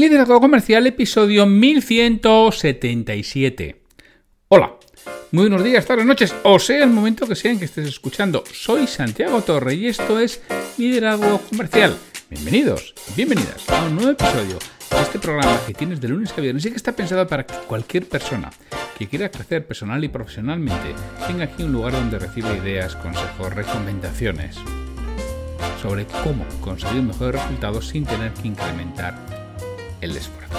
Liderazgo Comercial, episodio 1177. Hola, muy buenos días, tardes, noches, o sea el momento que sea en que estés escuchando. Soy Santiago Torre y esto es Liderazgo Comercial. Bienvenidos, bienvenidas a un nuevo episodio de este programa que tienes de lunes a viernes y que está pensado para que cualquier persona que quiera crecer personal y profesionalmente tenga aquí un lugar donde reciba ideas, consejos, recomendaciones sobre cómo conseguir mejores resultados sin tener que incrementar el esfuerzo.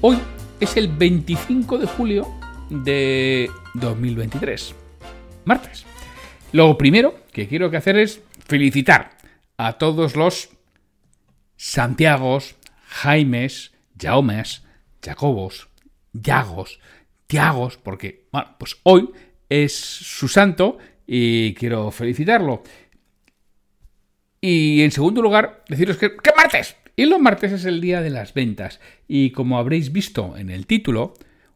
Hoy es el 25 de julio de 2023, martes. Lo primero que quiero que hacer es felicitar a todos los Santiagos, Jaimes, Jaumes, Jacobos, Yagos, Tiagos, porque bueno, pues hoy es su santo y quiero felicitarlo. Y en segundo lugar, deciros que ¡qué martes! Y los martes es el día de las ventas. Y como habréis visto en el título,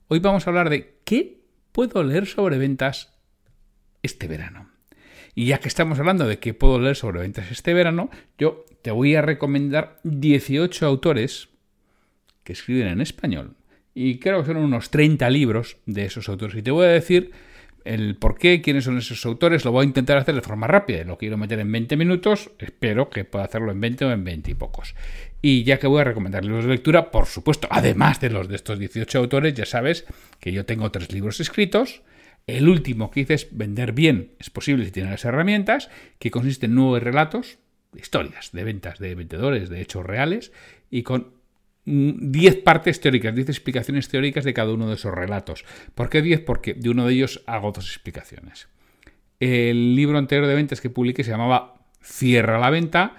hoy vamos a hablar de qué puedo leer sobre ventas este verano. Y ya que estamos hablando de qué puedo leer sobre ventas este verano, yo te voy a recomendar 18 autores que escriben en español. Y creo que son unos 30 libros de esos autores. Y te voy a decir el por qué, quiénes son esos autores, lo voy a intentar hacer de forma rápida. Lo quiero meter en 20 minutos, espero que pueda hacerlo en 20 o en 20 y pocos. Y ya que voy a recomendar libros de lectura, por supuesto, además de los de estos 18 autores, ya sabes que yo tengo tres libros escritos. El último que hice es Vender bien es posible si tienes las herramientas, que consiste en nueve relatos, historias de ventas de vendedores, de hechos reales, y con 10 partes teóricas, 10 explicaciones teóricas de cada uno de esos relatos. ¿Por qué 10? Porque de uno de ellos hago dos explicaciones. El libro anterior de ventas que publiqué se llamaba Cierra la venta.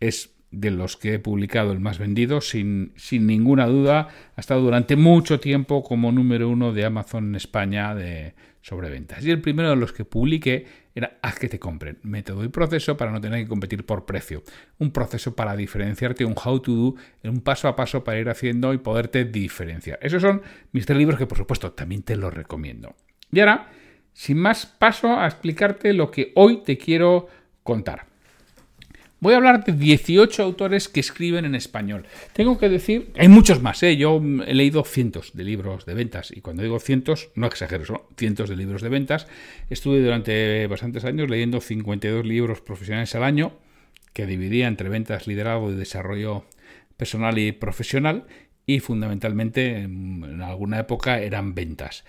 Es de los que he publicado el más vendido, sin, sin ninguna duda. Ha estado durante mucho tiempo como número uno de Amazon en España de, sobre ventas. Y el primero de los que publiqué era haz que te compren, método y proceso para no tener que competir por precio. Un proceso para diferenciarte, un how to do, un paso a paso para ir haciendo y poderte diferenciar. Esos son mis tres libros que por supuesto también te los recomiendo. Y ahora, sin más, paso a explicarte lo que hoy te quiero contar. Voy a hablar de 18 autores que escriben en español. Tengo que decir, hay muchos más, ¿eh? yo he leído cientos de libros de ventas y cuando digo cientos, no exagero, son cientos de libros de ventas. Estuve durante bastantes años leyendo 52 libros profesionales al año que dividía entre ventas, liderazgo y desarrollo personal y profesional y fundamentalmente en, alguna época eran ventas.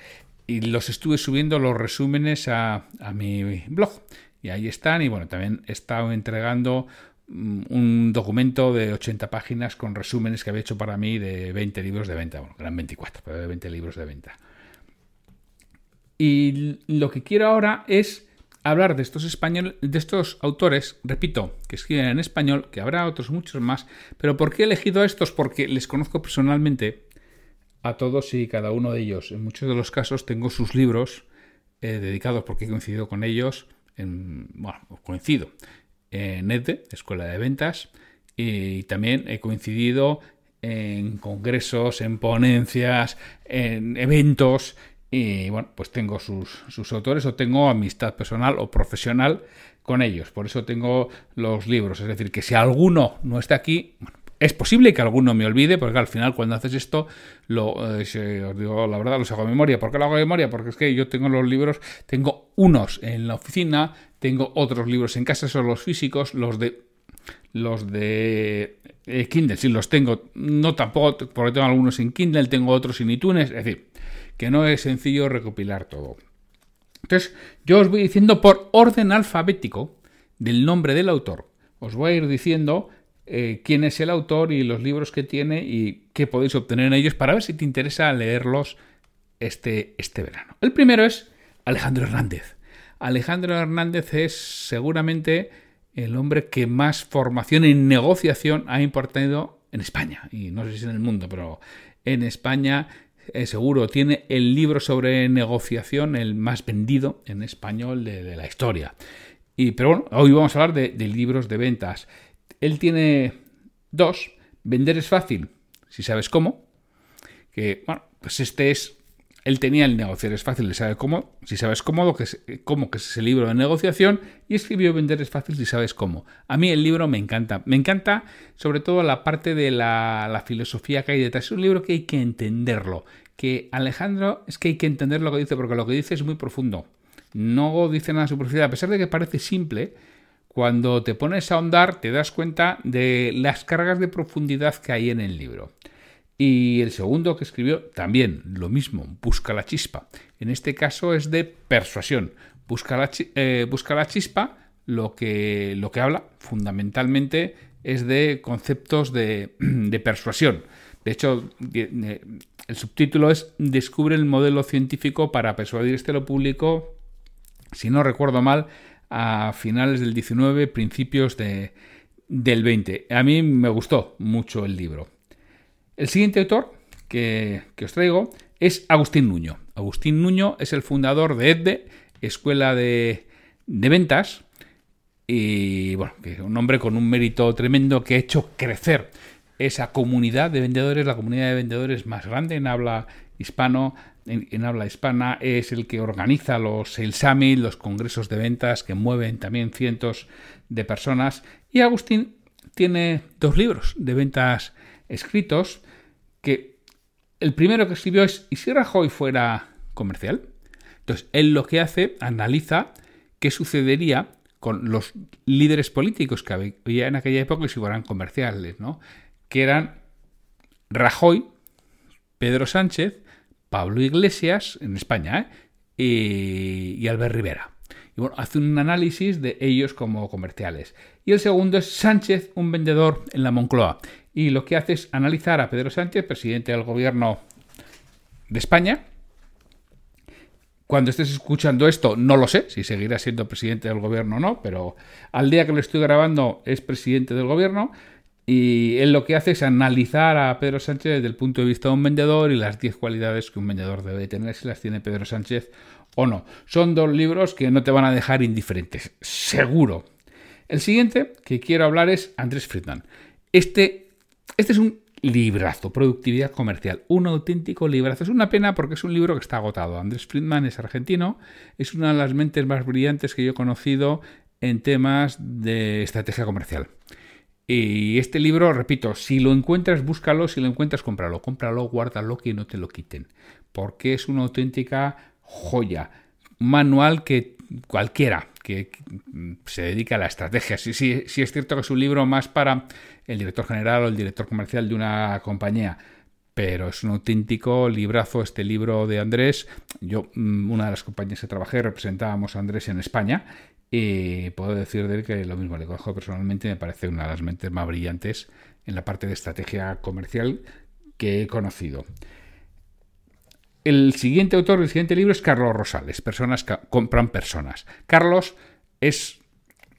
Y los estuve subiendo los resúmenes a, a mi blog y ahí están. Y bueno, también he estado entregando mm, un documento de 80 páginas con resúmenes que había hecho para mí de 20 libros de venta. Bueno, eran 24, pero de 20 libros de venta. Y lo que quiero ahora es hablar de estos español, de estos autores, repito, que escriben en español, que habrá otros muchos más, pero ¿por qué he elegido a estos? Porque les conozco personalmente a todos y cada uno de ellos. En muchos de los casos tengo sus libros eh, dedicados porque he coincidido con ellos bueno, coincido en EDE, Escuela de Ventas, y también he coincidido en congresos, en ponencias, en eventos, y bueno, pues tengo sus, sus, autores o tengo amistad personal o profesional con ellos. Por eso tengo los libros. Es decir, que si alguno no está aquí, bueno, es posible que alguno me olvide, porque al final cuando haces esto, eh, os digo la verdad, los hago a memoria. ¿Por qué lo hago a memoria? Porque es que yo tengo los libros, tengo unos en la oficina, tengo otros libros en casa, son los físicos, los de los de eh, Kindle, sí los tengo, no tampoco, porque tengo algunos en Kindle, tengo otros en iTunes, es decir, que no es sencillo recopilar todo. Entonces, yo os voy diciendo por orden alfabético del nombre del autor. Os voy a ir diciendo eh, quién es el autor y los libros que tiene y qué podéis obtener en ellos para ver si te interesa leerlos este, este verano. El primero es Alejandro Hernández. Alejandro Hernández es seguramente el hombre que más formación en negociación ha impartido en España, y no sé si en el mundo, pero en España eh, seguro tiene el libro sobre negociación el más vendido en español de, la historia. Y, pero bueno, hoy vamos a hablar de, de libros de ventas. Él tiene dos. Vender es fácil, si sabes cómo. Que, bueno, pues este es él tenía el negociar es fácil, sabe cómo, si sabes cómo, que es, cómo que es ese libro de negociación, y escribió Vender es fácil si sabes cómo. A mí el libro me encanta. Me encanta sobre todo la parte de la, filosofía que hay detrás. Es un libro que hay que entenderlo. Que Alejandro es que hay que entender lo que dice, porque lo que dice es muy profundo. No dice nada superficial, a pesar de que parece simple. Cuando te pones a ahondar, te das cuenta de las cargas de profundidad que hay en el libro. Y el segundo que escribió también lo mismo, busca la chispa. En este caso es de persuasión. Busca la, eh, busca la chispa, lo que, lo que habla fundamentalmente es de conceptos de, de persuasión. De hecho, el subtítulo es Descubre el modelo científico para persuadir este lo público, si no recuerdo mal, a finales del 19, principios de, del 20. A mí me gustó mucho el libro. El siguiente autor que, os traigo es Agustín Nuño. Agustín Nuño es el fundador de EDDE, Escuela de, Ventas, y bueno, que un hombre con un mérito tremendo que ha hecho crecer esa comunidad de vendedores, la comunidad de vendedores más grande en habla hispano, en, habla hispana, es el que organiza los Sales los congresos de ventas que mueven también cientos de personas. Y Agustín tiene dos libros de ventas escritos que el primero que escribió es, ¿y si Rajoy fuera comercial? Entonces, él lo que hace, analiza qué sucedería con los líderes políticos que había en aquella época y si fueran comerciales, ¿no? Que eran Rajoy, Pedro Sánchez, Pablo Iglesias, en España, ¿eh? y, y Albert Rivera. Y bueno, hace un análisis de ellos como comerciales. Y el segundo es Sánchez, un vendedor en la Moncloa y lo que hace es analizar a Pedro Sánchez, presidente del gobierno de España. Cuando estés escuchando esto, no lo sé si seguirá siendo presidente del gobierno o no, pero al día que lo estoy grabando es presidente del gobierno. Y él lo que hace es analizar a Pedro Sánchez desde el punto de vista de un vendedor y las 10 cualidades que un vendedor debe tener, si las tiene Pedro Sánchez o no. Son dos libros que no te van a dejar indiferentes, seguro. El siguiente que quiero hablar es Andrés Friedman. Este este es un librazo, productividad comercial, un auténtico librazo. Es una pena porque es un libro que está agotado. Andrés Friedman es argentino, es una de las mentes más brillantes que yo he conocido en temas de estrategia comercial. Y este libro, repito, si lo encuentras, búscalo, si lo encuentras, cómpralo, cómpralo, guárdalo, que no te lo quiten, porque es una auténtica joya. Manual que cualquiera que se dedica a la estrategia, sí, sí, sí es cierto que es un libro más para el director general o el director comercial de una compañía. Pero es un auténtico librazo este libro de Andrés. Yo, mm, una de las compañías que trabajé, representábamos a Andrés en España y puedo decir de él que lo mismo le conozco personalmente, me parece una de las mentes más brillantes en la parte de estrategia comercial que he conocido. El siguiente autor del siguiente libro es Carlos Rosales, Personas que compran personas. Carlos es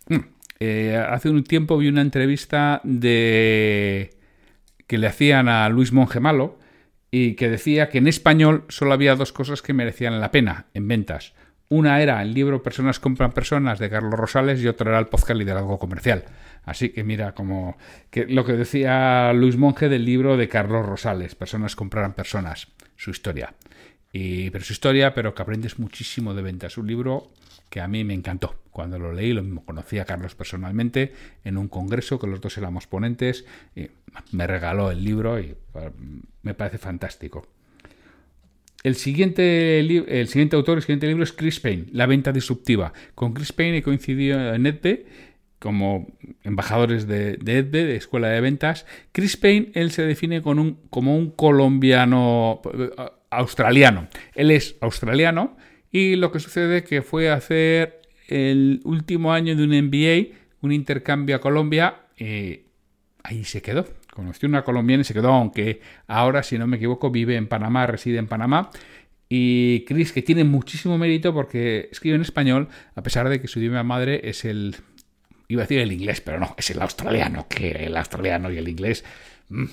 mm, eh, hace un tiempo vi una entrevista de que le hacían a Luis Monge Malo y que decía que en español solo había dos cosas que merecían la pena en ventas. Una era el libro Personas compran personas de Carlos Rosales y otra era el podcast Liderazgo Comercial. Así que mira, como que lo que decía Luis Monge del libro de Carlos Rosales, Personas compran personas, su historia. Y, pero su historia, pero que aprendes muchísimo de ventas. Un libro que a mí me encantó. Cuando lo leí, lo mismo conocí a Carlos personalmente en un congreso que los dos éramos ponentes. Y me regaló el libro y me parece fantástico. El siguiente, el siguiente autor, el siguiente libro es Chris Payne, La venta disruptiva. Con Chris Payne he coincidido en EDBE como embajadores de, de EDBE, de Escuela de Ventas. Chris Payne, él se define con un, como un colombiano australiano. Él es australiano, y lo que sucede es que fue a hacer el último año de un MBA, un intercambio a Colombia, y ahí se quedó. Conoció una colombiana y se quedó, aunque ahora, si no me equivoco, vive en Panamá, reside en Panamá. Y Chris, que tiene muchísimo mérito porque escribe en español, a pesar de que su idioma madre es el. iba a decir el inglés, pero no, es el australiano, que el australiano y el inglés Mm,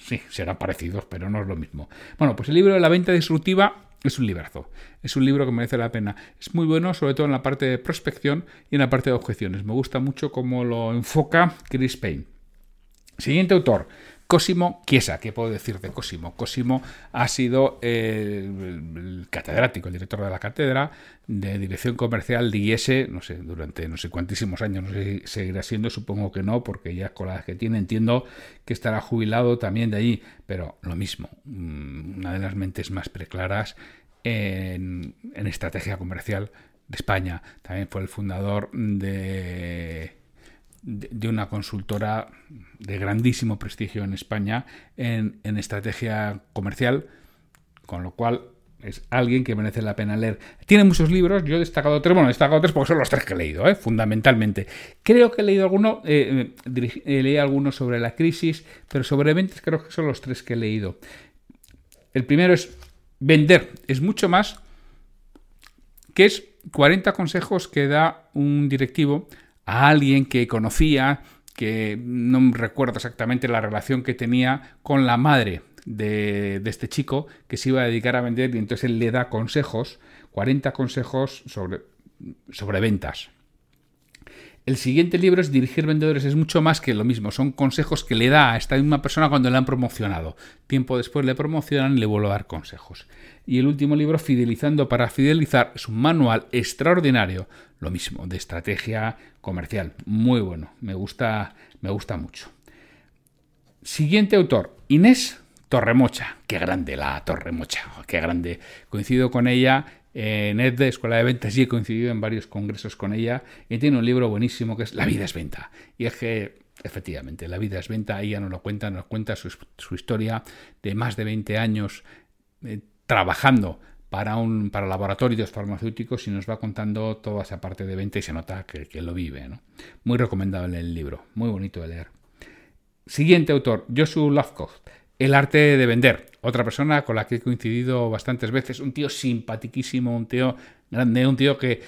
sí, serán parecidos, pero no es lo mismo. Bueno, pues el libro de la venta disruptiva es un librazo. Es un libro que merece la pena. Es muy bueno, sobre todo en la parte de prospección y en la parte de objeciones. Me gusta mucho cómo lo enfoca Chris Payne. Siguiente autor, Cosimo Chiesa, ¿qué puedo decir de Cosimo? Cosimo ha sido el, catedrático, el director de la cátedra de dirección comercial de IES, no sé, durante no sé cuantísimos años, no sé si seguirá siendo, supongo que no, porque ya con la que tiene entiendo que estará jubilado también de allí, pero lo mismo, mm, una de las mentes más preclaras en estrategia comercial de España, también fue el fundador de de una consultora de grandísimo prestigio en España en, estrategia comercial, con lo cual es alguien que merece la pena leer. Tiene muchos libros, yo he destacado tres, bueno, he destacado tres porque son los tres que he leído, ¿eh? fundamentalmente. Creo que he leído alguno, eh, eh leí algunos sobre la crisis, pero sobre ventas creo que son los tres que he leído. El primero es vender, es mucho más que es 40 consejos que da un directivo a alguien que conocía, que no recuerdo exactamente la relación que tenía con la madre de, este chico que se iba a dedicar a vender y entonces él le da consejos, 40 consejos sobre, sobre ventas. El siguiente libro es Dirigir Vendedores, es mucho más que lo mismo, son consejos que le da a esta misma persona cuando le han promocionado. Tiempo después le promocionan y le vuelvo a dar consejos. Y el último libro, Fidelizando para Fidelizar, es un manual extraordinario, lo mismo, de estrategia comercial. Muy bueno, me gusta, me gusta mucho. Siguiente autor, Inés Torremocha. Qué grande la Torremocha, qué grande. Coincido con ella en ED, Escuela de Ventas, y he coincidido en varios congresos con ella. Y tiene un libro buenísimo que es La vida es venta. Y es que, efectivamente, la vida es venta. Ella nos lo cuenta, nos cuenta su, historia de más de 20 años eh, trabajando para, un, para laboratorios farmacéuticos y nos va contando toda esa parte de venta y se nota que, lo vive. Muy recomendable el libro, muy bonito de leer. Siguiente autor, Joshua Lovecraft, El arte de vender. Otra persona con la que he coincidido bastantes veces, un tío simpaticísimo, un tío grande, un tío que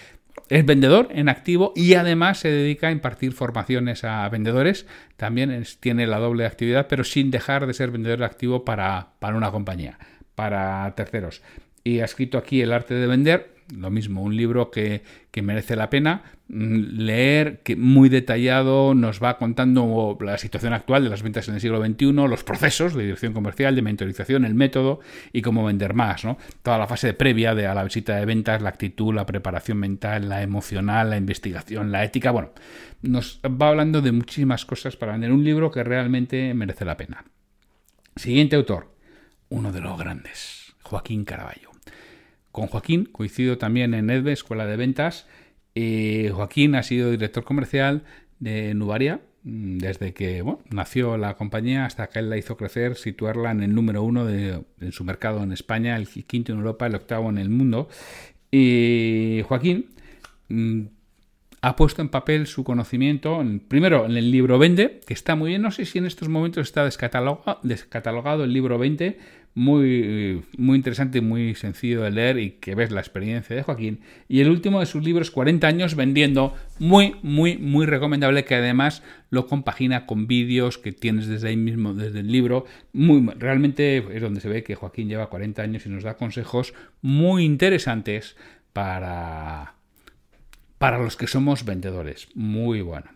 es vendedor en activo y además se dedica a impartir formaciones a vendedores. También tiene la doble actividad, pero sin dejar de ser vendedor activo para, para una compañía para terceros. Y ha escrito aquí El arte de vender, lo mismo, un libro que, merece la pena mm, leer, que muy detallado nos va contando la situación actual de las ventas en el siglo XXI, los procesos de dirección comercial, de mentorización, el método y cómo vender más, ¿no? Toda la fase previa de a la visita de ventas, la actitud, la preparación mental, la emocional, la investigación, la ética, bueno, nos va hablando de muchísimas cosas para vender un libro que realmente merece la pena. Siguiente autor, uno de los grandes, Joaquín Caraballo. Con Joaquín coincido también en EDVE, Escuela de Ventas. Joaquín ha sido director comercial de Nubaria mm, desde que nació la compañía hasta que él la hizo crecer, situarla en el número uno de, en su mercado en España, el quinto en Europa, el octavo en el mundo. Y Joaquín mm, ha puesto en papel su conocimiento, primero en el libro 20, que está muy bien, no sé si en estos momentos está descatalogado, descatalogado el libro 20, muy, muy interesante muy sencillo de leer y que ves la experiencia de Joaquín. Y el último de sus libros, 40 años vendiendo, muy, muy, muy recomendable, que además lo compagina con vídeos que tienes desde ahí mismo, desde el libro. Muy, realmente es donde se ve que Joaquín lleva 40 años y nos da consejos muy interesantes para para los que somos vendedores. Muy bueno.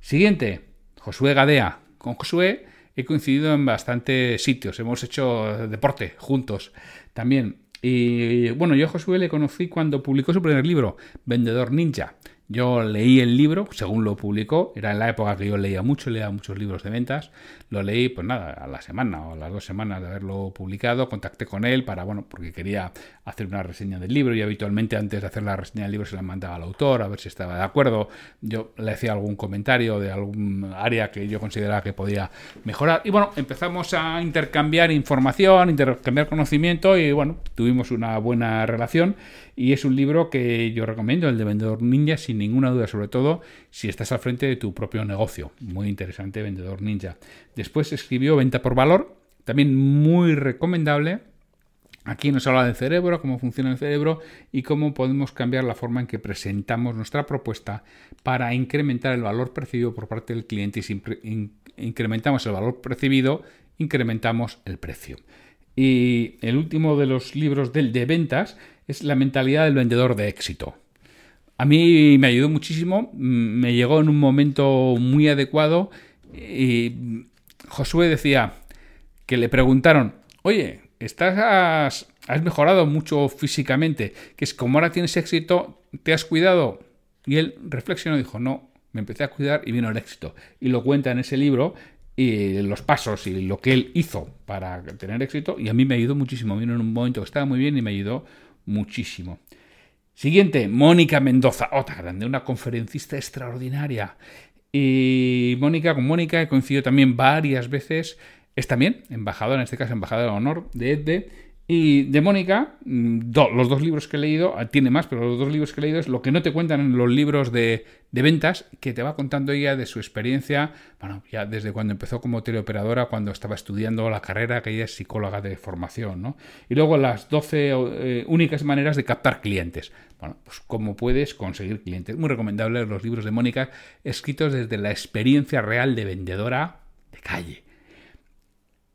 Siguiente, Josué Gadea. Con Josué he coincidido en bastantes sitios, hemos hecho deporte juntos también. Y bueno, yo a Josué le conocí cuando publicó su primer libro, Vendedor Ninja. Yo leí el libro, según lo publicó, era en la época que yo leía mucho, leía muchos libros de ventas, lo leí pues nada, a la semana o a las dos semanas de haberlo publicado, contacté con él para, bueno, porque quería hacer una reseña del libro y habitualmente antes de hacer la reseña del libro se la mandaba al autor a ver si estaba de acuerdo, yo le hacía algún comentario de algún área que yo consideraba que podía mejorar y bueno, empezamos a intercambiar información, intercambiar conocimiento y bueno, tuvimos una buena relación y es un libro que yo recomiendo, el de Vendedor Ninja, sin ninguna duda, sobre todo si estás al frente de tu propio negocio. Muy interesante, Vendedor Ninja. Después escribió Venta por Valor, también muy recomendable. Aquí nos habla del cerebro, cómo funciona el cerebro y cómo podemos cambiar la forma en que presentamos nuestra propuesta para incrementar el valor percibido por parte del cliente y incrementamos el valor percibido, incrementamos el precio. Y el último de los libros del de ventas es La mentalidad del vendedor de éxito. A mí me ayudó muchísimo, me llegó en un momento muy adecuado y Josué decía que le preguntaron, oye, estás, has mejorado mucho físicamente, que es como ahora tienes éxito, ¿te has cuidado? Y él reflexionó y dijo, no, me empecé a cuidar y vino el éxito. Y lo cuenta en ese libro y los pasos y lo que él hizo para tener éxito y a mí me ayudó muchísimo. Vino en un momento que estaba muy bien y me ayudó muchísimo. Siguiente, Mónica Mendoza, otra grande, una conferencista extraordinaria. Y Mónica, con Mónica he coincidido también varias veces. Es también embajadora, en este caso embajadora de honor de EDDE. Y de Mónica, mm, los dos libros que he leído, ah, tiene más, pero los dos libros que he leído es lo que no te cuentan en los libros de, ventas, que te va contando ella de su experiencia, bueno, ya desde cuando empezó como teleoperadora, cuando estaba estudiando la carrera, que ella es psicóloga de formación, ¿no? Y luego las 12 eh, únicas maneras de captar clientes. Bueno, pues cómo puedes conseguir clientes. Muy recomendable los libros de Mónica, escritos desde la experiencia real de vendedora de calle.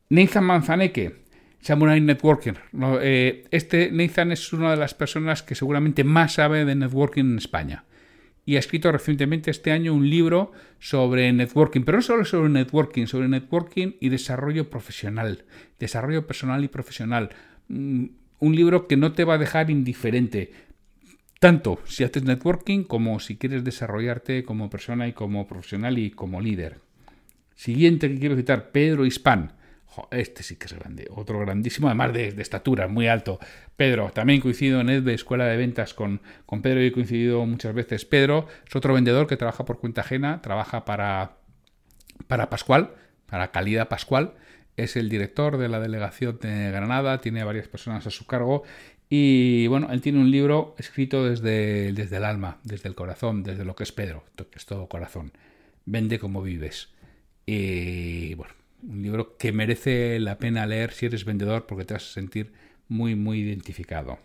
Nathan Manzaneque, Samurai Networking. Eh, este Nathan es una de las personas que seguramente más sabe de networking en España. Y ha escrito recientemente este año un libro sobre networking, pero no solo sobre networking, sobre networking y desarrollo profesional, desarrollo personal y profesional. Mm, un libro que no te va a dejar indiferente, tanto si haces networking como si quieres desarrollarte como persona y como profesional y como líder. Siguiente que quiero citar, Pedro Hispan este sí que es grande, otro grandísimo, además de, estatura, muy alto. Pedro, también coincido en de Escuela de Ventas con, con Pedro y he coincidido muchas veces. Pedro es otro vendedor que trabaja por cuenta ajena, trabaja para, para Pascual, para Calidad Pascual. Es el director de la delegación de Granada, tiene varias personas a su cargo y bueno, él tiene un libro escrito desde, desde el alma, desde el corazón, desde lo que es Pedro, que es todo corazón. Vende como vives. Y bueno, un libro que merece la pena leer si eres vendedor porque te vas a sentir muy, muy identificado.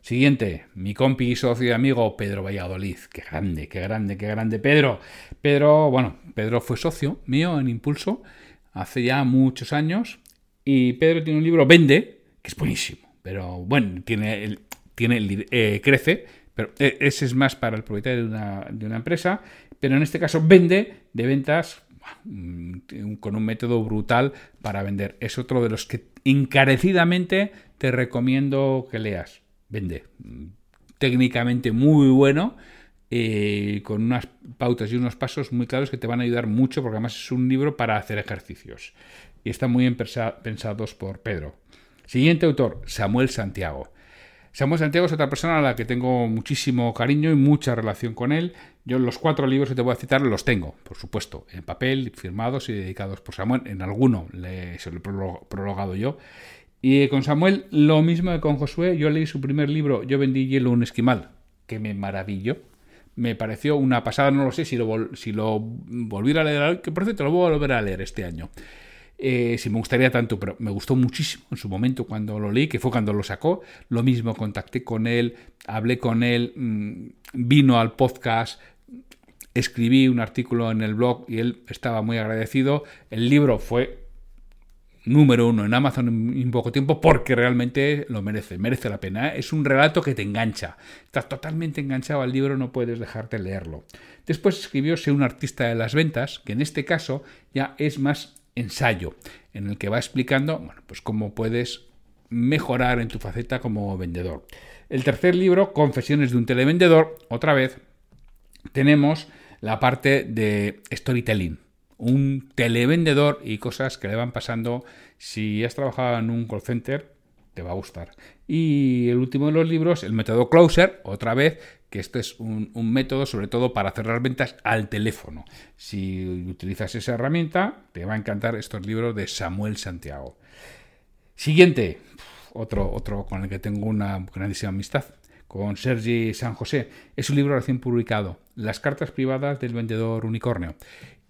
Siguiente, mi compi socio y amigo Pedro Valladolid. Qué grande, qué grande, qué grande. Pedro, Pedro, bueno, Pedro fue socio mío en Impulso hace ya muchos años. Y Pedro tiene un libro, Vende, que es buenísimo. Pero bueno, tiene, tiene eh, crece, pero e, ese es más para el propietario de una, de una empresa. Pero en este caso, Vende de ventas con un método brutal para vender. Es otro de los que encarecidamente te recomiendo que leas. Vende. Técnicamente muy bueno, eh, con unas pautas y unos pasos muy claros que te van a ayudar mucho, porque además es un libro para hacer ejercicios. Y están muy bien pensados por Pedro. Siguiente autor, Samuel Santiago. Samuel Santiago es otra persona a la que tengo muchísimo cariño y mucha relación con él. Yo los cuatro libros que te voy a citar los tengo, por supuesto, en papel, firmados y dedicados por Samuel. En alguno le, se lo he prologado yo. Y con Samuel lo mismo que con Josué. Yo leí su primer libro, Yo vendí hielo un esquimal, que me maravilló. Me pareció una pasada, no lo sé si lo, si lo volviera a leer, que por cierto lo voy a volver a leer este año. Eh, si me gustaría tanto, pero me gustó muchísimo en su momento cuando lo leí, que fue cuando lo sacó. Lo mismo, contacté con él, hablé con él, mm, vino al podcast, escribí un artículo en el blog y él estaba muy agradecido. El libro fue número uno en Amazon en poco tiempo porque realmente lo merece, merece la pena. ¿eh? Es un relato que te engancha. Estás totalmente enganchado al libro, no puedes dejarte leerlo. Después escribió Sé un artista de las ventas, que en este caso ya es más ensayo en el que va explicando bueno, pues cómo puedes mejorar en tu faceta como vendedor. El tercer libro, Confesiones de un televendedor, otra vez tenemos la parte de storytelling, un televendedor y cosas que le van pasando. Si has trabajado en un call center, te va a gustar. Y el último de los libros, el método Closer, otra vez, que este es un, método sobre todo para cerrar ventas al teléfono. Si utilizas esa herramienta, te va a encantar estos libros de Samuel Santiago. Siguiente, otro, otro con el que tengo una grandísima amistad, con Sergi San José. Es un libro recién publicado, Las cartas privadas del vendedor unicornio.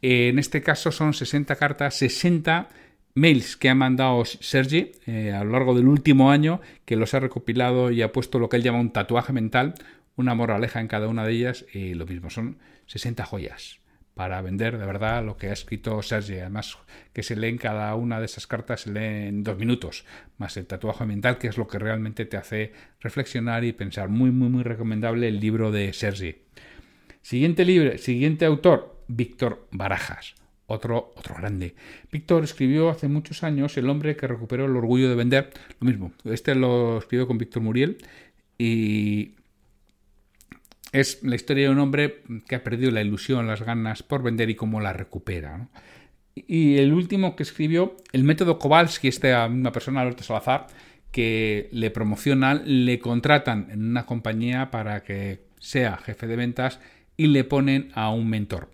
En este caso son 60 cartas, 60 mails que ha mandado Sergi eh, a lo largo del último año, que los ha recopilado y ha puesto lo que él llama un tatuaje mental, una moraleja en cada una de ellas y lo mismo, son 60 joyas para vender de verdad lo que ha escrito Sergi. Además, que se leen cada una de esas cartas, se lee en dos minutos, más el tatuaje mental, que es lo que realmente te hace reflexionar y pensar. Muy, muy, muy recomendable el libro de Sergi. Siguiente libro, siguiente autor, Víctor Barajas. Otro, otro grande. Víctor escribió hace muchos años El hombre que recuperó el orgullo de vender. Lo mismo, este lo escribió con Víctor Muriel y es la historia de un hombre que ha perdido la ilusión, las ganas por vender y cómo la recupera. Y el último que escribió, el método Kowalski, esta misma persona, Alberto Salazar, que le promocionan, le contratan en una compañía para que sea jefe de ventas y le ponen a un mentor,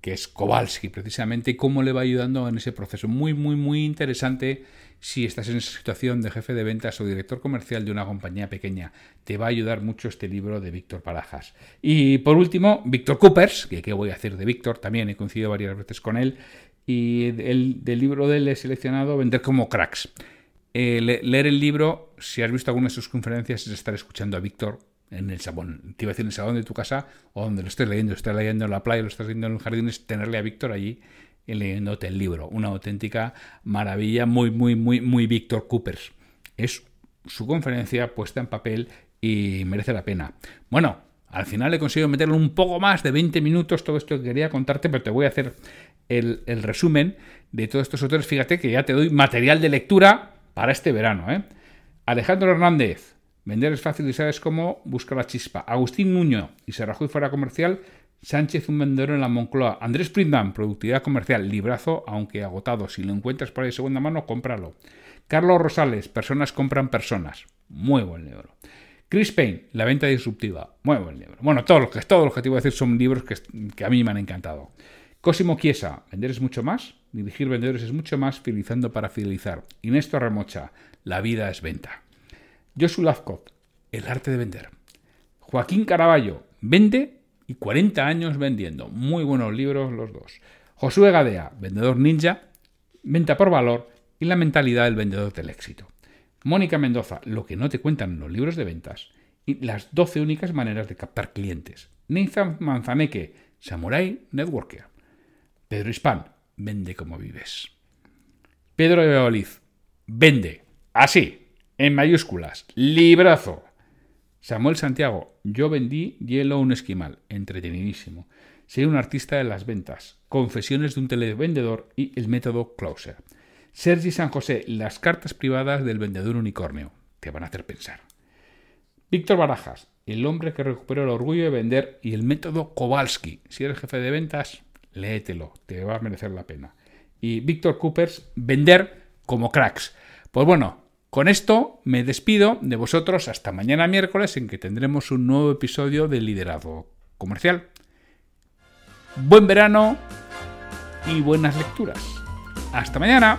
que es Kowalski precisamente, y cómo le va ayudando en ese proceso. Muy, muy, muy interesante si estás en esa situación de jefe de ventas o director comercial de una compañía pequeña. Te va a ayudar mucho este libro de Víctor Parajas. Y por último, Víctor Coopers, que qué voy a decir de Víctor, también he coincidido varias veces con él, y el, del libro de él he seleccionado Vender como cracks. Eh, leer el libro, si has visto alguna de sus conferencias, es estar escuchando a Víctor en el salón, te iba a decir en el salón de tu casa o donde lo estés leyendo, estás leyendo en la playa, lo estás leyendo en el jardín, es tenerle a Víctor allí leyéndote el libro. Una auténtica maravilla, muy, muy, muy, muy Víctor Coopers. Es su conferencia puesta en papel y merece la pena. Bueno, al final he conseguido meterle un poco más de 20 minutos todo esto que quería contarte, pero te voy a hacer el, resumen de todos estos autores. Fíjate que ya te doy material de lectura para este verano. ¿eh? Alejandro Hernández, Vender es fácil y sabes cómo, busca la chispa. Agustín Nuño y se Rajoy fuera comercial, Sánchez, un vendedor en la Moncloa. Andrés Prindman, productividad comercial, librazo, aunque agotado. Si lo encuentras por ahí de segunda mano, cómpralo. Carlos Rosales, personas compran personas. Muy buen libro. Chris Payne, La venta disruptiva. Muy buen libro. Bueno, todo lo que, todo lo que te voy a decir son libros que, que a mí me han encantado. Cosimo Chiesa, Vender es mucho más. Dirigir vendedores es mucho más, fidelizando para fidelizar. Inés Remocha, La vida es venta. Joshua Lafcott, El arte de vender. Joaquín Caraballo, Vende y 40 años vendiendo. Muy buenos libros los dos. Josué Gadea, vendedor ninja, venta por valor y la mentalidad del vendedor del éxito. Mónica Mendoza, lo que no te cuentan en los libros de ventas y las 12 únicas maneras de captar clientes. Nathan Manzaneque, Samurai Networker. Pedro Hispan, vende como vives. Pedro de vende, así, en mayúsculas, librazo. Samuel Santiago, yo vendí hielo a un esquimal, entretenidísimo. Soy un artista de las ventas, confesiones de un televendedor y el método Closer. Sergi San José, las cartas privadas del vendedor unicornio. Te van a hacer pensar. Víctor Barajas, el hombre que recuperó el orgullo de vender y el método Kowalski. Si eres jefe de ventas, léetelo, te va a merecer la pena. Y Víctor Coopers, vender como cracks. Pues bueno, con esto me despido de vosotros hasta mañana miércoles en que tendremos un nuevo episodio de Liderazgo Comercial. Buen verano y buenas lecturas. Hasta mañana.